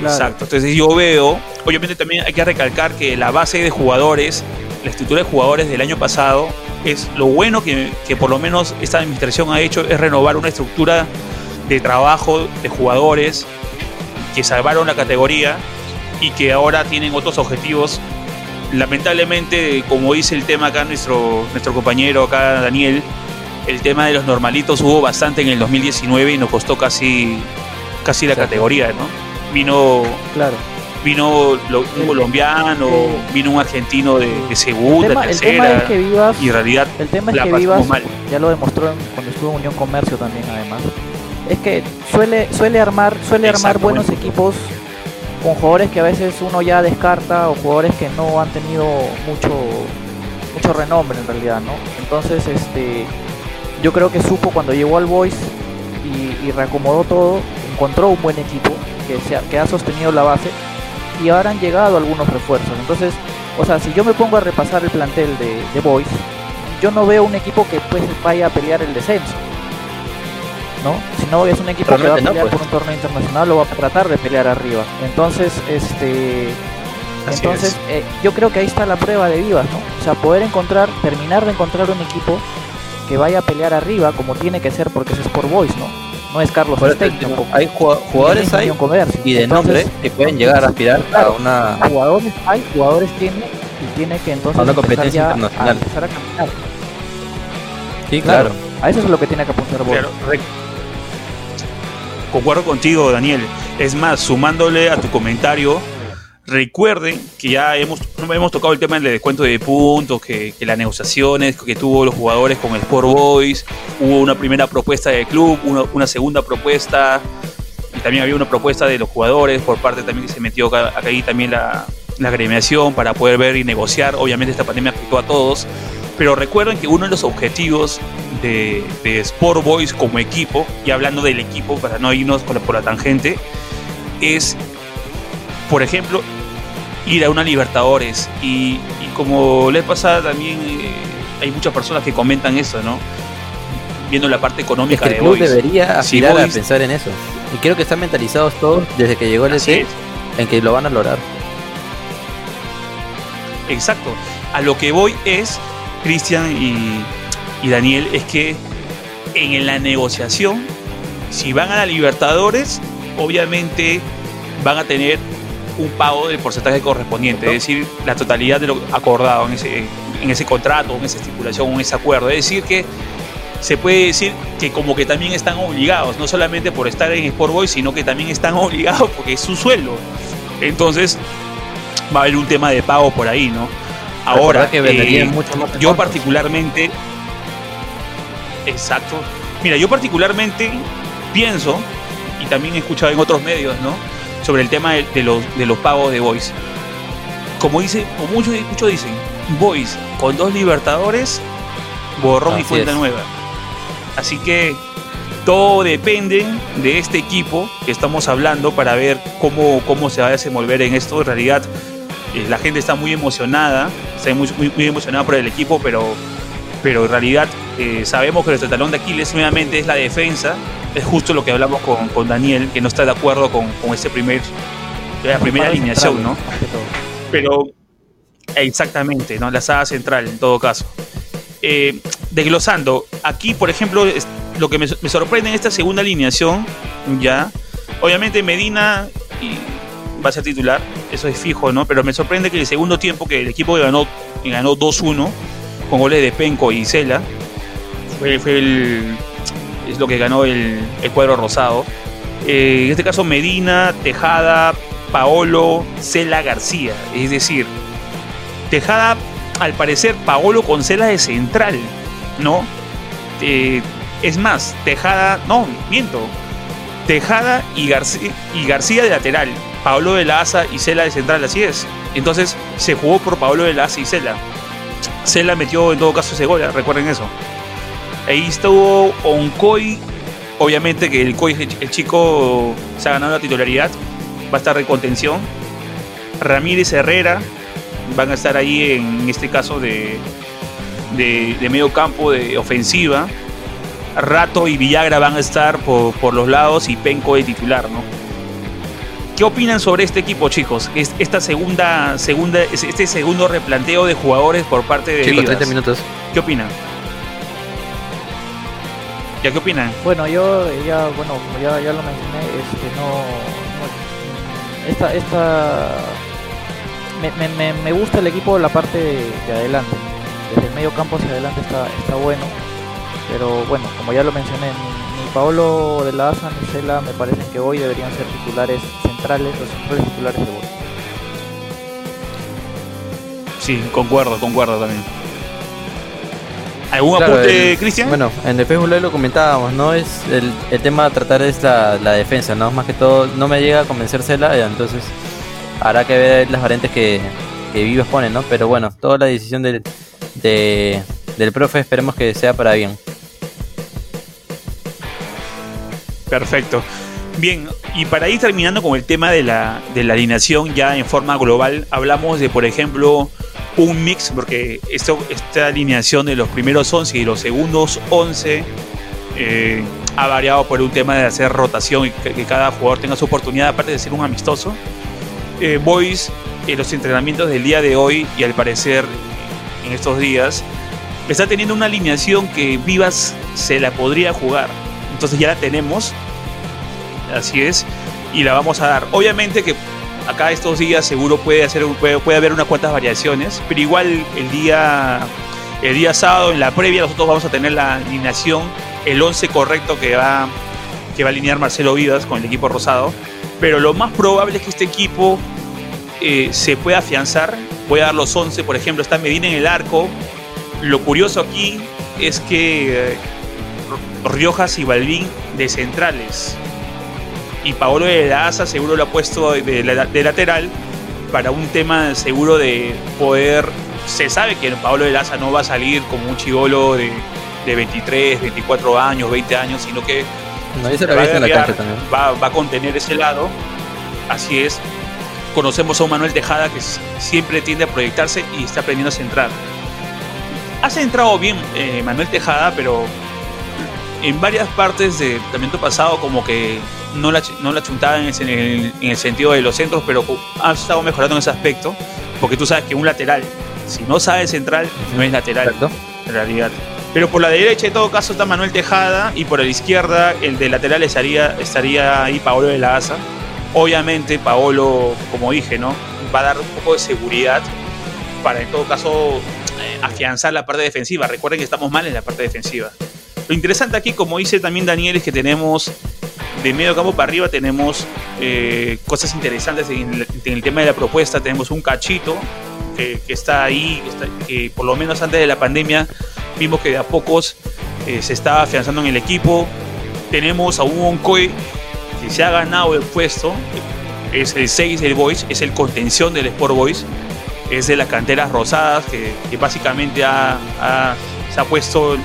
Exacto. Entonces yo veo, obviamente también hay que recalcar que la base de jugadores, la estructura de jugadores del año pasado, es lo bueno que, que por lo menos esta administración ha hecho es renovar una estructura de trabajo de jugadores que salvaron la categoría y que ahora tienen otros objetivos lamentablemente, como dice el tema acá nuestro, nuestro compañero acá, Daniel, el tema de los normalitos hubo bastante en el 2019 y nos costó casi, casi la categoría, ¿no? Vino, claro. vino un colombiano, vino un argentino de, segunda, tercera, y en realidad el tema es que Vivas, ya lo demostró cuando estuvo en Unión Comercio también además, es que suele, suele armar, suele armar buenos equipos con jugadores que a veces uno ya descarta o jugadores que no han tenido mucho mucho renombre en realidad, ¿no? Entonces, este yo creo que supo cuando llegó al Boys y, reacomodó todo, encontró un buen equipo que, se ha, que ha sostenido la base y ahora han llegado algunos refuerzos. Entonces, o sea, si yo me pongo a repasar el plantel de, de Boys, yo no veo un equipo que pues vaya a pelear el descenso. ¿No? Si no es un equipo que va a pelear por un torneo internacional o va a tratar de pelear arriba. Entonces, este entonces eh, yo creo que ahí está la prueba de Vivas, ¿no? O sea, poder encontrar, terminar de encontrar un equipo que vaya a pelear arriba como tiene que ser porque es Sport Boys, ¿no? No es Carlos Hay jugadores hay y de nombre que pueden llegar a aspirar a una jugadores hay, jugadores tiene y tiene que entonces a una competencia internacional. empezar a caminar. Sí, claro. A eso es lo que tiene que apuntar Boys. Concuerdo contigo, Daniel. Es más, sumándole a tu comentario, recuerden que ya hemos, hemos tocado el tema del descuento de puntos, que, las negociaciones que tuvo los jugadores con el Sport Boys, hubo una primera propuesta del club, una, segunda propuesta, y también había una propuesta de los jugadores por parte también que se metió acá, ahí también la, la gremiación para poder ver y negociar. Obviamente esta pandemia afectó a todos, pero recuerden que uno de los objetivos de, Sport Boys como equipo, y hablando del equipo para no irnos por la, tangente, es, por ejemplo, ir a una Libertadores. Y, como les pasa también, eh, hay muchas personas que comentan eso, ¿no? Viendo la parte económica el club debería aspirar a pensar en eso. Y creo que están mentalizados todos desde que llegó el ET en que lo van a lograr. Exacto. A lo que voy es Cristian y, Daniel, es que en la negociación, si van a la Libertadores, obviamente van a tener un pago del porcentaje correspondiente, es decir, la totalidad de lo acordado en ese, en ese contrato, en esa estipulación, en ese acuerdo. Es decir, que se puede decir que como que también están obligados, no solamente por estar en Sport Boys, sino que también están *laughs* obligados porque es su sueldo. Entonces, va a haber un tema de pago por ahí, ¿no? Ahora, que eh, yo particularmente, Exacto. Mira, yo particularmente pienso, y también he escuchado en otros medios, ¿no? Sobre el tema de, los, de los pagos de Boys. Como dice, o muchos, muchos dicen, Boys con dos Libertadores, borrón y cuenta nueva. Así que todo depende de este equipo que estamos hablando para ver cómo, cómo se va a desenvolver en esto. En realidad, eh, la gente está muy emocionada, está muy, muy, emocionada por el equipo, pero, pero en realidad eh, sabemos que nuestro talón de Aquiles nuevamente es la defensa. Es justo lo que hablamos con, con Daniel, que no está de acuerdo con, con ese primer, la primera alineación, ¿no? Pero exactamente, ¿no? La saga central en todo caso. Eh, desglosando, aquí por ejemplo, lo que me, sorprende en esta segunda alineación, ya, obviamente Medina va a ser titular, eso es fijo, ¿no? Pero me sorprende que el segundo tiempo que el equipo ganó, ganó 2-1 con goles de Penco y Cela, fue, el, es lo que ganó el, cuadro rosado. Eh, en este caso Medina, Tejada, Paolo, Cela, García, es decir, Tejada al parecer Paolo con Cela de central, ¿no? Eh, es más, Tejada, no, miento. Tejada y García, y García de lateral, Paolo de la Asa y Cela de central, así es. Entonces se jugó por Paolo de la Asa y Cela. Cela metió en todo caso gol, ¿eh? recuerden eso. Ahí estuvo Oncoy, obviamente que el Coy, el chico se ha ganado la titularidad, va a estar de contención. Ramírez Herrera, van a estar ahí en este caso de, de, medio campo, de ofensiva. Rato y Villagra van a estar por, los lados y Penco de titular, ¿no? ¿Qué opinan sobre este equipo, chicos? Esta segunda, segunda, este segundo replanteo de jugadores por parte de Chicos, 30 minutos. ¿Qué opinan? ¿Ya qué opinan? Bueno, yo ya, bueno, ya, ya lo mencioné, este, no, no esta, esta me, gusta el equipo la parte de, adelante. Desde el medio campo hacia adelante está, está bueno. Pero bueno, como ya lo mencioné, ni, Paolo de la Asa ni Cela me parecen que hoy deberían ser titulares centrales, los centrales titulares de hoy. Sí, concuerdo, concuerdo también. ¿Algún apunte, Cristian? Bueno, en el Facebook lo comentábamos, ¿no? Es el, el tema a tratar es la, la, defensa, ¿no? Más que todo, no me llega a convencer Cela, entonces habrá que ver las variantes que, que Vivas pone, ¿no? Pero bueno, toda la decisión del, del profe esperemos que sea para bien. Perfecto. Bien, y para ir terminando con el tema de la, de la alineación ya en forma global, hablamos de, por ejemplo, un mix, porque esto, esta alineación de los primeros 11 y los segundos 11 eh, ha variado por un tema de hacer rotación y que, cada jugador tenga su oportunidad, aparte de ser un amistoso eh, Boys en los entrenamientos del día de hoy y al parecer en estos días está teniendo una alineación que Vivas se la podría jugar. Entonces ya la tenemos, así es, y la vamos a dar. Obviamente que acá estos días seguro puede, hacer, puede, puede haber unas cuantas variaciones, pero igual el día, el día sábado en la previa nosotros vamos a tener la alineación, el 11 correcto que va, que va a alinear Marcelo Vivas con el equipo rosado pero lo más probable es que este equipo eh, se pueda afianzar. Voy a dar los 11, por ejemplo, está Medina en el arco. Lo curioso aquí es que eh, Riojas y Balvin de centrales. Y Paolo de la Asa seguro lo ha puesto de, lateral para un tema seguro de poder. Se sabe que Paolo de la Asa no va a salir como un chivolo de, de 23, 24 años, 20 años, sino que va, a contener ese lado. Así es. Conocemos a un Manuel Tejada que siempre tiende a proyectarse y está aprendiendo a centrar. Ha centrado bien eh, Manuel Tejada, pero en varias partes del tratamiento pasado como que no la, no la chuntaba en el, sentido de los centros, pero ha estado mejorando en ese aspecto, porque tú sabes que un lateral, si no sabe central, no es lateral, en realidad. Pero por la derecha, en todo caso, está Manuel Tejada y por la izquierda, el de lateral estaría, estaría ahí Paolo de la Asa. Obviamente, Paolo, como dije, ¿no? va a dar un poco de seguridad para, en todo caso, eh, afianzar la parte defensiva. Recuerden que estamos mal en la parte defensiva. Lo interesante aquí, como dice también Daniel, es que tenemos de medio campo para arriba tenemos eh, cosas interesantes en el, tema de la propuesta. Tenemos un cachito que, está ahí, que por lo menos antes de la pandemia vimos que de a pocos eh, se está afianzando en el equipo. Tenemos a un Oncoy que se ha ganado el puesto, es el 6 del Boys, es el contención del Sport Boys, es de las canteras rosadas que, básicamente se ha puesto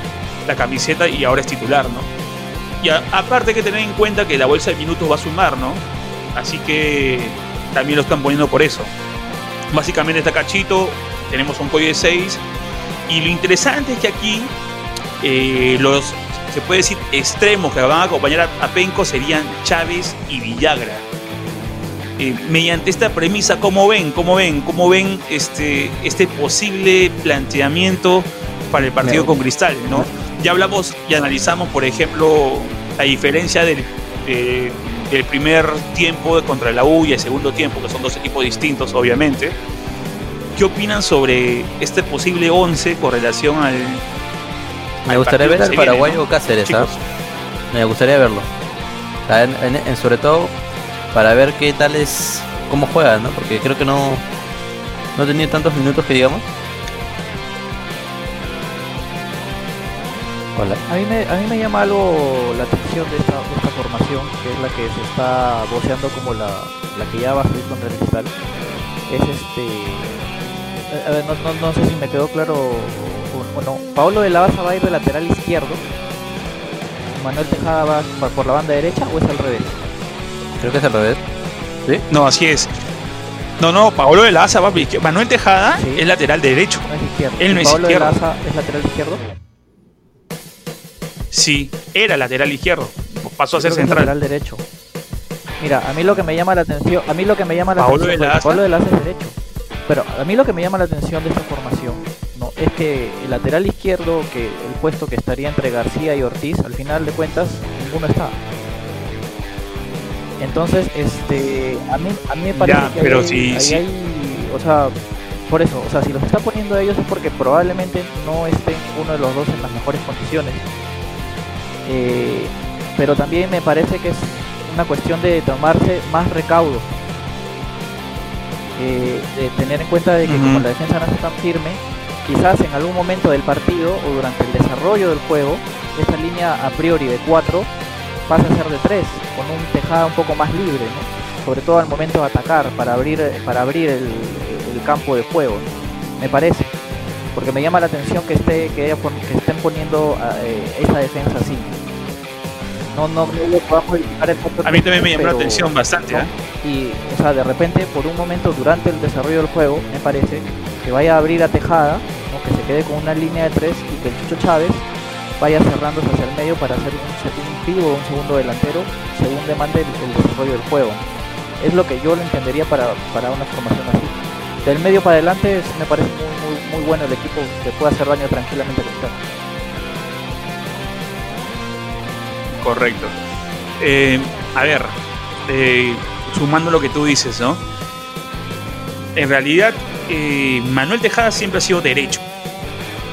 la camiseta y ahora es titular, ¿no? Y aparte hay que tener en cuenta que la bolsa de minutos va a sumar, ¿no? Así que también lo están poniendo por eso. Básicamente está Cachito, tenemos un Coy de 6. Y lo interesante es que aquí eh, los, se puede decir, extremos que van a acompañar a, Penco serían Chávez y Villagra. Eh, mediante esta premisa, ¿cómo ven? ¿Cómo ven? ¿Cómo ven este, este posible planteamiento para el partido con Cristal? ¿no? Ya hablamos y analizamos, por ejemplo, la diferencia del, del primer tiempo contra la U y el segundo tiempo, que son dos equipos distintos, obviamente. ¿Qué opinan sobre este posible 11 con relación al. Me gustaría ver al paraguayo Cáceres, ¿ah? Me gustaría verlo. En, sobre todo para ver qué tal es. cómo juega, ¿no? Porque creo que no. no ha tenido tantos minutos que digamos. A mí, me, a mí me llama algo la atención de esta, formación, que es la que se está voceando como la, la que ya va a salir contra el cristal. Es este. A ver, no, no, no sé si me quedó claro. Bueno, Pablo de la Baza va a ir de lateral izquierdo. Manuel Tejada va por la banda derecha o es al revés? Creo que es al revés. ¿Sí? No, así es. No, no, Pablo de la Baza va Manuel Tejada es lateral derecho. No es izquierdo. Él no es Pablo de la Baza es lateral izquierdo. Sí, era lateral izquierdo. Pasó a ser central. Lateral derecho. Mira, a mí lo que me llama la atención, a mí lo que me llama la atención, de Pablo de la es derecho. Pero a mí lo que me llama la atención de esta formación, no, es que el lateral izquierdo, que el puesto que estaría entre García y Ortiz, al final de cuentas ninguno está. Entonces, este, a mí, a mí me parece que pero hay, o sea, por eso, o sea, si los está poniendo ellos es porque probablemente no estén uno de los dos en las mejores condiciones. Eh, pero también me parece que es una cuestión de tomarse más recaudo, eh, de tener en cuenta de que como la defensa no está tan firme, quizás en algún momento del partido o durante el desarrollo del juego, esta línea a priori de 4 pasa a ser de 3, con un tejada un poco más libre, sobre todo al momento de atacar, para abrir, para abrir el, campo de juego, me parece. Porque me llama la atención que esté que, estén poniendo eh, esa defensa así no, no, no podamos el A mí también me llamó la atención bastante, ¿eh? Y, o sea, de repente, por un momento durante el desarrollo del juego, me parece, que vaya a abrir a Tejada, que se quede con una línea de tres y que el Chucho Chávez vaya cerrándose hacia el medio para hacer un, segundo un segundo delantero según demande el, desarrollo del juego. Es lo que yo lo entendería para, una formación así. Del medio para adelante me parece muy, muy, muy bueno el equipo que puede hacer daño tranquilamente al Correcto. Eh, a ver, eh, sumando lo que tú dices, ¿no? En realidad, eh, Manuel Tejada siempre ha sido derecho.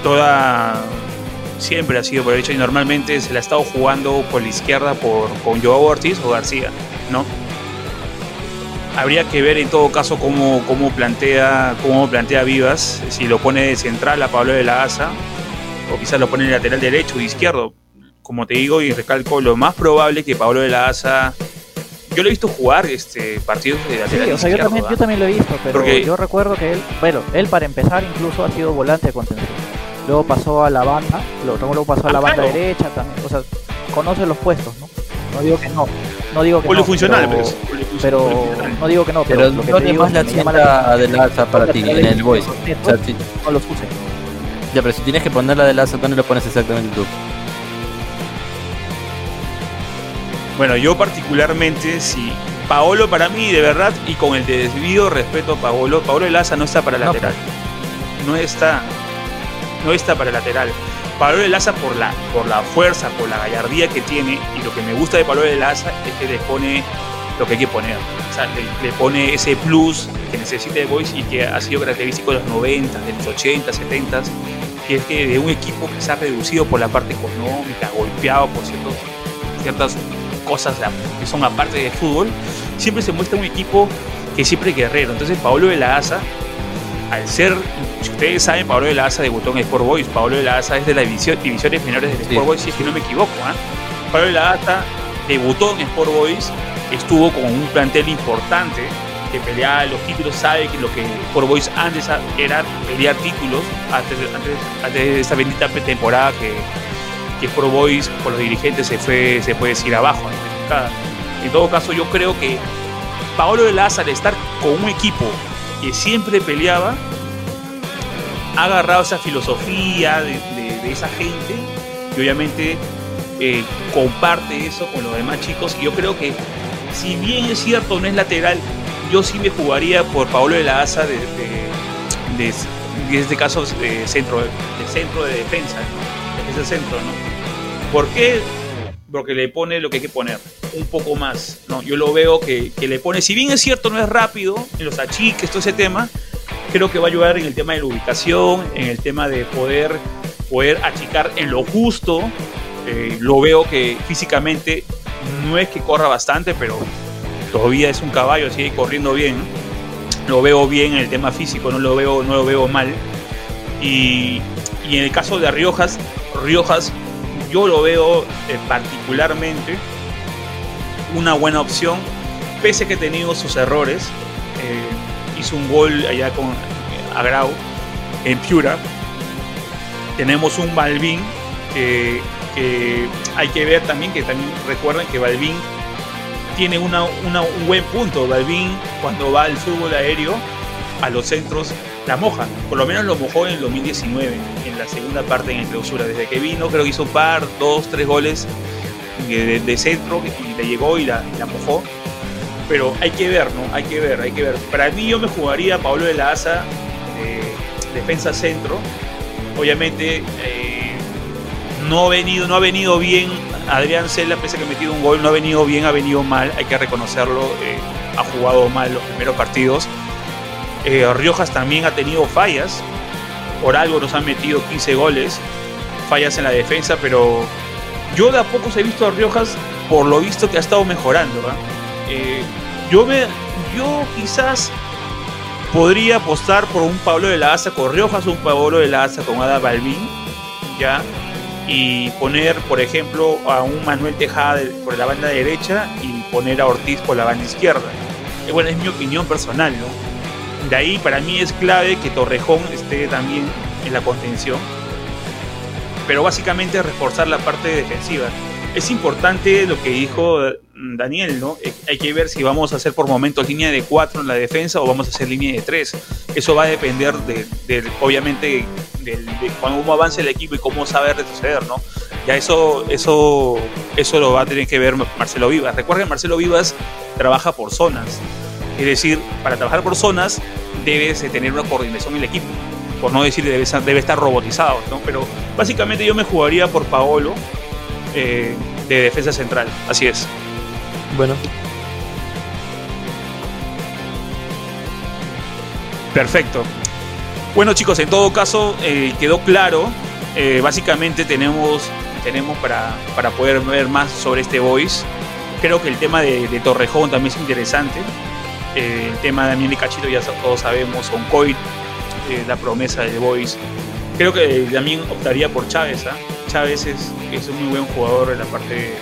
Toda. Siempre ha sido por derecho y normalmente se la ha estado jugando por la izquierda por, con Joao Ortiz o García, ¿no? Habría que ver en todo caso cómo, cómo, plantea, cómo plantea Vivas, si lo pone de central a Pablo de la Asa, o quizás lo pone en lateral derecho o izquierdo como te digo y recalco, lo más probable que Pablo de la Asa. Yo lo he visto jugar este partidos de lateral sí, o sea, yo, también, yo también, lo he visto, pero yo recuerdo que él, bueno, él para empezar incluso ha sido volante de contención. Luego pasó a la banda, luego pasó a la ah, banda derecha también. O sea, conoce los puestos, ¿no? No digo que no. No digo que no. Funcional, pero, pero, no digo que no. Pero, lo que te digo más la tienda de la Asa para ti en el voice. No los use. Ya, pero si tienes que poner la de la Asa, ¿dónde lo pones exactamente tú? Bueno, yo particularmente, si Paolo para mí, de verdad, y con el debido respeto a Paolo, Paolo Elaza no está para lateral. No está, no está para lateral. Paolo Elaza por la, por la fuerza, por la gallardía que tiene, y lo que me gusta de Paolo Elaza es que le pone lo que hay que poner. O sea, le, pone ese plus que necesita el Boys y que ha sido característico de los 90, de los 80, 70, que es que de un equipo que se ha reducido por la parte económica, golpeado por ciertos, ciertas cosas que son aparte de fútbol, siempre se muestra un equipo que siempre es guerrero. Entonces Pablo de la Asa al ser, si ustedes saben, Pablo de la Asa debutó en Sport Boys. Pablo de la Asa es de las divisiones menores del Sport Boys, si es que no me equivoco. ¿eh? Pablo de la Asa debutó en Sport Boys, estuvo con un plantel importante que peleaba los títulos, sabe que lo que Sport Boys antes era pelear títulos antes, antes, de esta bendita temporada que, que Sport Boys por los dirigentes se fue, se puede decir abajo. En todo caso, yo creo que Paolo de Asa, al estar con un equipo que siempre peleaba, ha agarrado esa filosofía de, esa gente y obviamente eh, comparte eso con los demás chicos. Y yo creo que, si bien es cierto, no es lateral, yo sí me jugaría por Paolo de la Asa de, en este caso de centro, de centro de defensa, es el centro, ¿no? ¿Por qué? Porque le pone lo que hay que poner, un poco más, ¿no? Yo lo veo que, que le pone, si bien es cierto, no es rápido en los achiques, todo ese tema, creo que va a ayudar en el tema de la ubicación, en el tema de poder, poder achicar en lo justo. Eh, lo veo que físicamente no es que corra bastante, pero todavía es un caballo, sigue corriendo bien. Lo veo bien en el tema físico, no lo veo, no lo veo mal. Y, y en el caso de Riojas, Riojas yo lo veo eh, particularmente una buena opción, pese a que ha tenido sus errores. Eh, hizo un gol allá con Agrau en Piura. Tenemos un Balvin que, hay que ver también, que también recuerden que Balvin tiene una, un buen punto. Balvin cuando va al fútbol aéreo, a los centros, la moja. Por lo menos lo mojó en el 2019, en la segunda parte en el clausura. Desde que vino, creo que hizo un par, dos, tres goles de, centro y le llegó y la, mojó. Pero hay que ver, ¿no? Hay que ver, hay que ver. Para mí yo me jugaría a Pablo de la Asa, defensa centro. Obviamente eh, no, ha venido, no ha venido bien Adrián Cela, pese a que ha metido un gol, no ha venido bien, ha venido mal, hay que reconocerlo. Eh, ha jugado mal los primeros partidos eh, Riojas también ha tenido fallas. Por algo nos han metido 15 goles. Fallas en la defensa, pero yo de a poco he visto a Riojas por lo visto que ha estado mejorando. Eh, yo, me, yo quizás podría apostar por un Pablo de la Asa con Riojas, un Pablo de la Asa con Ada Balvin, ¿ya? Y poner, por ejemplo, a un Manuel Tejada por la banda derecha y poner a Ortiz por la banda izquierda. Eh, bueno, es mi opinión personal, ¿no? De ahí para mí es clave que Torrejón esté también en la contención. Pero básicamente reforzar la parte defensiva. Es importante lo que dijo mm, Daniel, ¿no? Eh, hay que ver si vamos a hacer por momentos línea de 4 en la defensa o vamos a hacer línea de 3. Eso va a depender de, obviamente, de, cómo avance el equipo y cómo sabe retroceder, ¿no? Ya eso, eso, eso lo va a tener que ver Marcelo Vivas. Recuerden, Marcelo Vivas trabaja por zonas. Es decir, para trabajar por zonas debes tener una coordinación en el equipo. Por no decir debe, debe estar robotizado, ¿no? Pero básicamente yo me jugaría por Paolo eh, de defensa central. Así es. Bueno. Perfecto. Bueno chicos, en todo caso eh, quedó claro. Eh, básicamente tenemos, tenemos para, para poder ver más sobre este voice. Creo que el tema de, de Torrejón también es interesante el tema de Damián y Cachito ya todos sabemos, con Coit, eh, la promesa de Boys. Creo que también optaría por Chávez. ¿ah? Chávez es, es, un muy buen jugador en la parte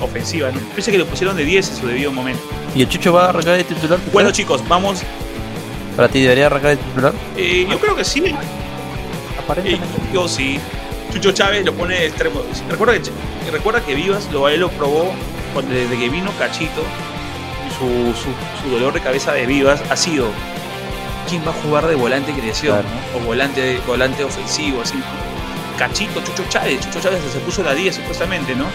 ofensiva. ¿no? Parece que lo pusieron de 10 en su debido momento. ¿Y el Chucho va a arrancar de titular? Bueno, chicos, vamos. ¿Para ti debería arrancar de titular? Eh, yo creo que sí. Aparentemente. Eh, yo sí. Chucho Chávez lo pone de extremo. Recuerda que, recuerda que Vivas lo, él lo probó desde que vino Cachito su, dolor de cabeza de vivas ha sido quién va a jugar de volante creación o volante, volante ofensivo, así. Cachito, Chucho Chávez, Chucho Chávez se puso la 10 supuestamente, ¿no?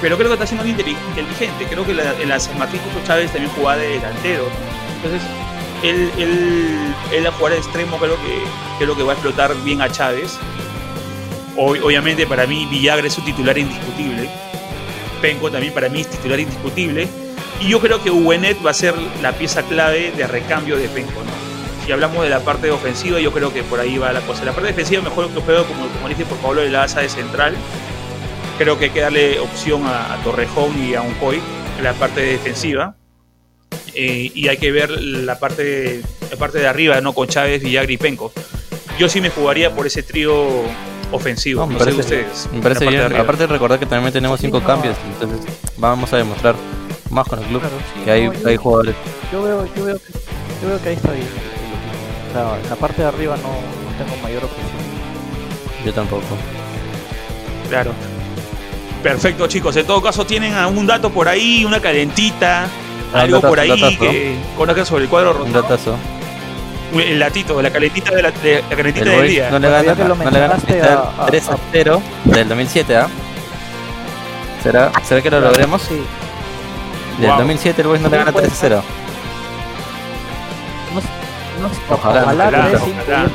Pero creo que está siendo inteligente, creo que en la San Martín Chucho Chávez también jugaba de delantero, entonces él, él, él a jugar de extremo creo que, creo que va a explotar bien a Chávez. obviamente para mí Villagra es un titular indiscutible. Penco también para mí es titular indiscutible. Y yo creo que Uwenet va a ser la pieza clave de recambio de Penco. Si hablamos de la parte ofensiva, yo creo que por ahí va la cosa. La parte defensiva mejor que juego, como, como dije por Pablo de la Asa de central. Creo que hay que darle opción a, Torrejón y a Uncoy en la parte defensiva. eh, y hay que ver la parte, la parte de arriba, ¿no? Con Chávez, Villagra y Penco. Yo sí me jugaría por ese trío ofensivo. No, parece, ustedes. Me parece bien. Aparte de recordar que también tenemos cinco cambios, entonces vamos a demostrar más con el club que hay, hay jugadores. Yo veo, yo veo, que, yo veo que ahí está bien. en la parte de arriba no, no tengo mayor objeción. Yo tampoco. Claro. Perfecto, chicos. En todo caso, tienen algún dato por ahí, una calentita, ah, algo por ahí que conozcan sobre el cuadro Un datazo. El latito, la calentita, de la, de, la calentita del día. No le gana, no le gana 3 a 0 del 2007, ¿ah? ¿Será, ¿Será que lo logremos? Sí. Del 2007 el Boys no le gana 3 a 0. No, no, ojalá, ojalá, ojalá, ojalá. ¿no?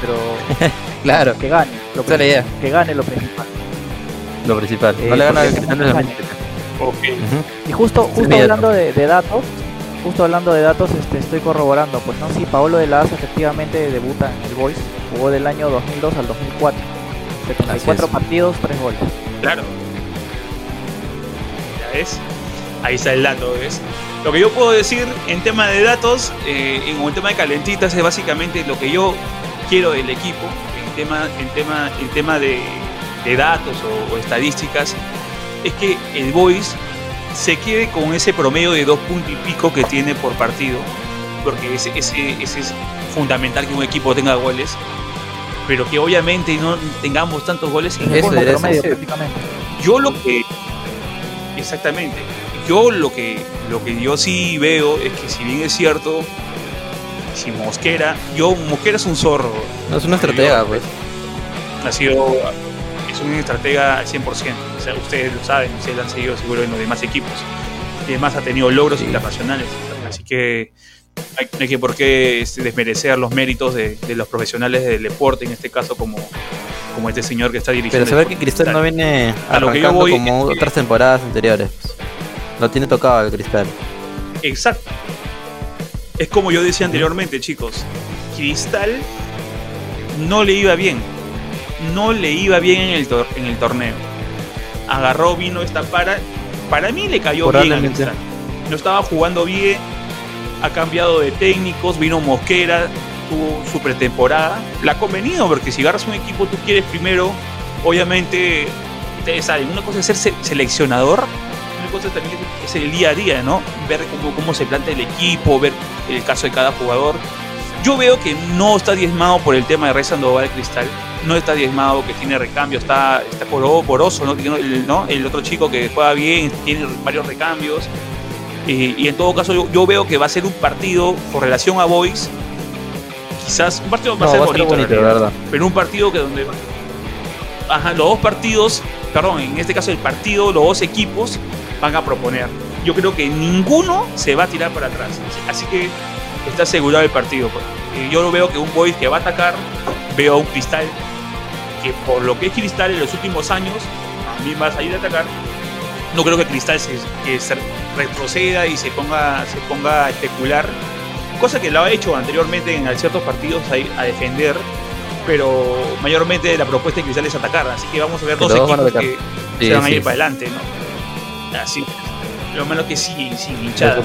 Pero *laughs* claro. Que gane. Lo que, que gane lo principal. Lo principal. no le gana al Cristal de 2007. Okay. Y justo, justo hablando de, de datos, justo hablando de datos, este, estoy corroborando, pues no, sí, Paolo de la Asa efectivamente debuta en el Boys, jugó del año 2002 al 2004, 74 partidos, 3 goles. Claro. Ya ves, ahí está el dato, ¿ves? Lo que yo puedo decir en tema de datos, eh, en el tema de calentitas, es básicamente lo que yo quiero del equipo, en tema, en tema, en tema de, de datos o, o estadísticas, es que el Boys se quede con ese promedio de dos puntos y pico que tiene por partido, porque ese, ese, ese es fundamental que un equipo tenga goles, pero que obviamente no tengamos tantos goles en el promedio, Yo lo que exactamente, yo lo que lo que yo sí veo es que si bien es cierto si Mosquera, yo Mosquera es un zorro. No es una estratega, pues. Ha sido es un estratega al 100%. O sea, ustedes lo saben, ustedes lo han seguido seguro en los demás equipos. Y además ha tenido logros internacionales. Así que no hay, que por qué este, desmerecer los méritos de, los profesionales del deporte, en este caso como, como este señor que está dirigiendo. Pero ve que Cristal no viene a lo que yo voy como otras temporadas anteriores. No tiene tocado el Cristal. Exacto. Es como yo decía anteriormente, chicos. Cristal no le iba bien no le iba bien en el, en el torneo. Agarró, vino esta para. Para mí le cayó bien al No estaba jugando bien, ha cambiado de técnicos, vino Mosquera, tuvo su pretemporada. La ha convenido, porque si agarras un equipo, tú quieres primero, obviamente, ustedes saben, una cosa es ser seleccionador, una cosa también es el día a día, ¿no? Ver cómo, cómo se plantea el equipo, ver el caso de cada jugador. Yo veo que no está diezmado por el tema de Rey Sandoval Cristal no está diezmado, que tiene recambio, está, está poroso, ¿no? El, ¿no? el otro chico que juega bien, tiene varios recambios. y en todo caso, yo, veo que va a ser un partido con relación a Boys. Quizás un partido va a ser bonito, verdad. pero un partido que donde. Ajá, los dos partidos, perdón, en este caso el partido, los dos equipos van a proponer. Yo creo que ninguno se va a tirar para atrás. Así que está asegurado el partido. Pues. Yo lo veo que un Boys que va a atacar, veo a un Cristal que por lo que es Cristal en los últimos años, a mí va a salir a atacar. No creo que Cristal se, retroceda y se ponga, se ponga a especular, cosa que lo ha hecho anteriormente en ciertos partidos a, a defender, pero mayormente la propuesta de Cristal es atacar, así que vamos a ver dos equipos que se van a ir para adelante, ¿no? Lo malo que sí, sin hinchada.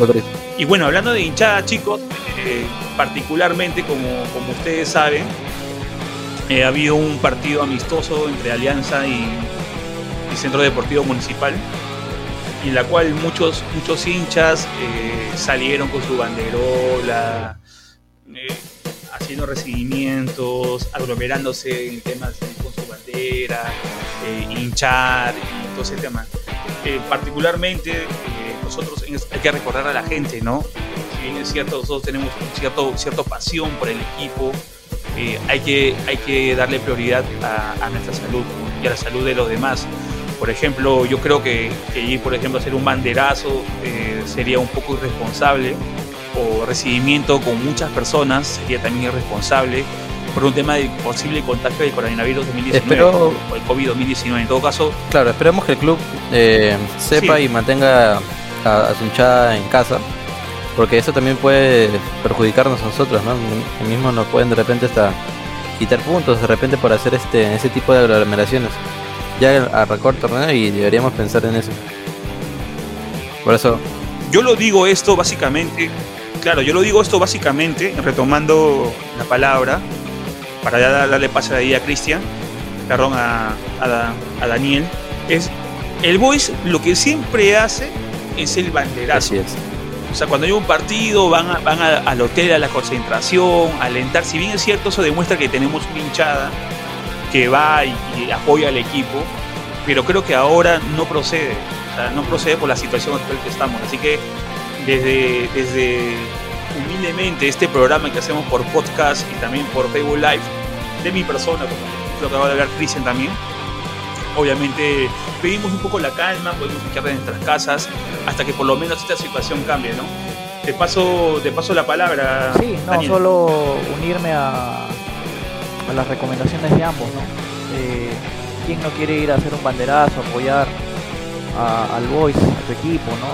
Y bueno, hablando de hinchada, chicos, eh, particularmente como, como ustedes saben, eh, ha habido un partido amistoso entre Alianza y, Centro Deportivo Municipal, en la cual muchos, muchos hinchas eh, salieron con su banderola, eh, haciendo recibimientos, aglomerándose en temas con su bandera, hinchar y todo ese tema. Particularmente, nosotros hay que recordar a la gente, ¿no? Si bien es cierto, nosotros tenemos cierto, cierta pasión por el equipo, eh, hay, que, hay que darle prioridad a, nuestra salud y a la salud de los demás. Por ejemplo, yo creo que, ir, por ejemplo, a hacer un banderazo eh, sería un poco irresponsable o recibimiento con muchas personas sería también irresponsable por un tema de posible contagio del coronavirus 2019 o el COVID-2019. En todo caso, claro, esperemos que el club eh, sepa y mantenga a, a, su hinchada en casa porque eso también puede perjudicarnos a nosotros, ¿no? Mismo nos pueden de repente hasta quitar puntos, de repente por hacer este ese tipo de aglomeraciones. Ya a recorto torneo y deberíamos pensar en eso. Por eso, yo lo digo esto básicamente, claro, yo lo digo esto básicamente, retomando la palabra, para darle pase ahí a Cristian, perdón, a, a, Daniel, es el Boys lo que siempre hace es el banderazo. O sea, cuando hay un partido, van, van al hotel, a la concentración, a alentar. Si bien es cierto, eso demuestra que tenemos una hinchada que va y, apoya al equipo, pero creo que ahora no procede. O sea, no procede por la situación actual que estamos. Así que desde, desde humildemente este programa que hacemos por podcast y también por Facebook Live, de mi persona, como lo acaba de hablar Cristian también, obviamente pedimos un poco la calma, podemos fijar en nuestras casas hasta que por lo menos esta situación cambie, ¿no? Te paso, te paso la palabra. Sí, no, solo unirme a, a, las recomendaciones de ambos, ¿no? Eh, ¿Quién no quiere ir a hacer un banderazo, apoyar al Boys, a tu equipo, ¿no?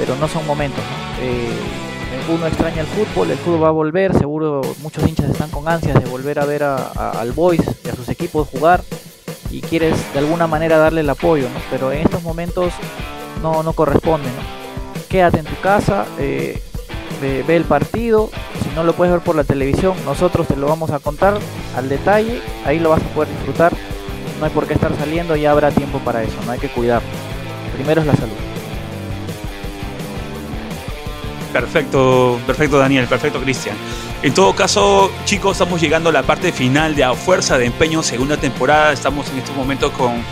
Pero no son momentos, ¿no? Eh, uno extraña el fútbol, el fútbol va a volver, seguro muchos hinchas están con ansias de volver a ver al Boys y a sus equipos jugar y quieres de alguna manera darle el apoyo, pero en estos momentos no, no corresponde. Quédate en tu casa, eh, ve, el partido, si no lo puedes ver por la televisión, nosotros te lo vamos a contar al detalle, ahí lo vas a poder disfrutar, no hay por qué estar saliendo, ya habrá tiempo para eso, no hay que cuidar. Primero es la salud. Perfecto, perfecto Daniel, perfecto Cristian. En todo caso, chicos, estamos llegando a la parte final de A Fuerza de Empeño, segunda temporada. Estamos en estos momentos con,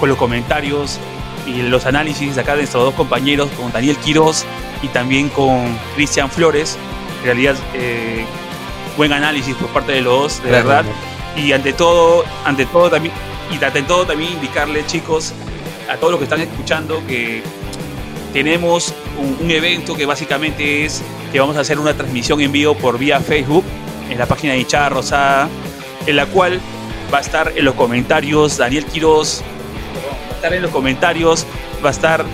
con los comentarios y los análisis de acá de nuestros dos compañeros, con Daniel Quiroz y también con Cristian Flores. En realidad, eh, buen análisis por parte de los dos, de verdad. Y ante todo, ante todo también, y ante todo también indicarle, chicos, a todos los que están escuchando que tenemos un, evento que básicamente es que vamos a hacer una transmisión en vivo por vía Facebook en la página de Hinchada Rosada, en la cual va a estar en los comentarios Daniel Quiroz, va a estar en los comentarios, va a estar,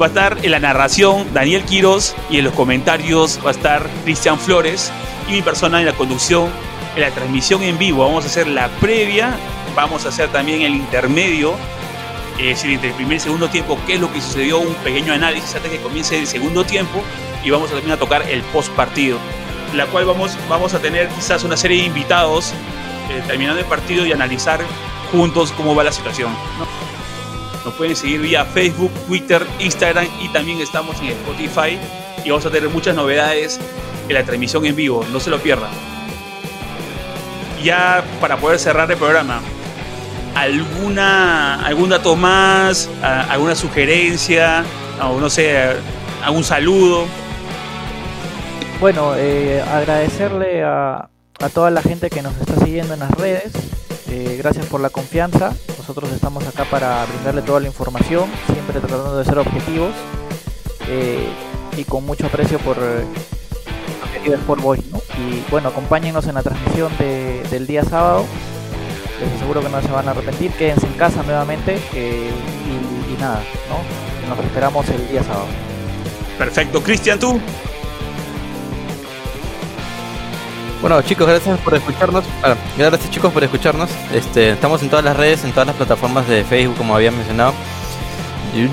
va a estar en la narración Daniel Quiroz y en los comentarios va a estar Cristian Flores y mi persona en la conducción, en la transmisión en vivo. Vamos a hacer la previa, vamos a hacer también el intermedio es decir, entre el primer y segundo tiempo, qué es lo que sucedió, un pequeño análisis antes que comience el segundo tiempo y vamos a también a tocar el post partido, la cual vamos, vamos a tener quizás una serie de invitados eh, terminando el partido y analizar juntos cómo va la situación. Nos pueden seguir vía Facebook, Twitter, Instagram y también estamos en Spotify y vamos a tener muchas novedades en la transmisión en vivo, no se lo pierdan. Ya para poder cerrar el programa, alguna algún dato más, alguna sugerencia, o no sé, algún saludo. Bueno, eh, agradecerle a, a, toda la gente que nos está siguiendo en las redes. Eh, gracias por la confianza. Nosotros estamos acá para brindarle toda la información, siempre tratando de ser objetivos eh, y con mucho aprecio por el Sport Boy. Y bueno, acompáñenos en la transmisión de, del día sábado les aseguro que no se van a arrepentir. Quédense en casa nuevamente eh, y, nada, ¿no? Nos esperamos el día sábado. Perfecto. Cristian, tú. Bueno chicos, gracias por escucharnos. gracias chicos por escucharnos. Este, estamos en todas las redes, en todas las plataformas de Facebook, como había mencionado.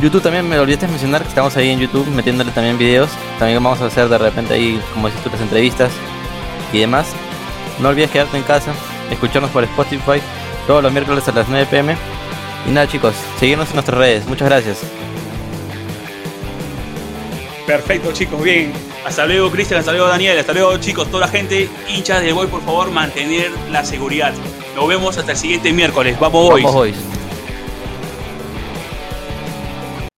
YouTube también me olvidaste mencionar que estamos ahí en YouTube metiéndole también videos. También vamos a hacer de repente ahí, como dices tú, las entrevistas y demás. No olvides quedarte en casa, escucharnos por Spotify todos los miércoles a las 9 pm. Y nada chicos, seguirnos en nuestras redes. Muchas gracias. Perfecto chicos, bien. Hasta luego Cristian, hasta luego Daniel, hasta luego chicos, toda la gente, hinchas de Boy, por favor, mantener la seguridad. Nos vemos hasta el siguiente miércoles. Vamos, Vamos boys.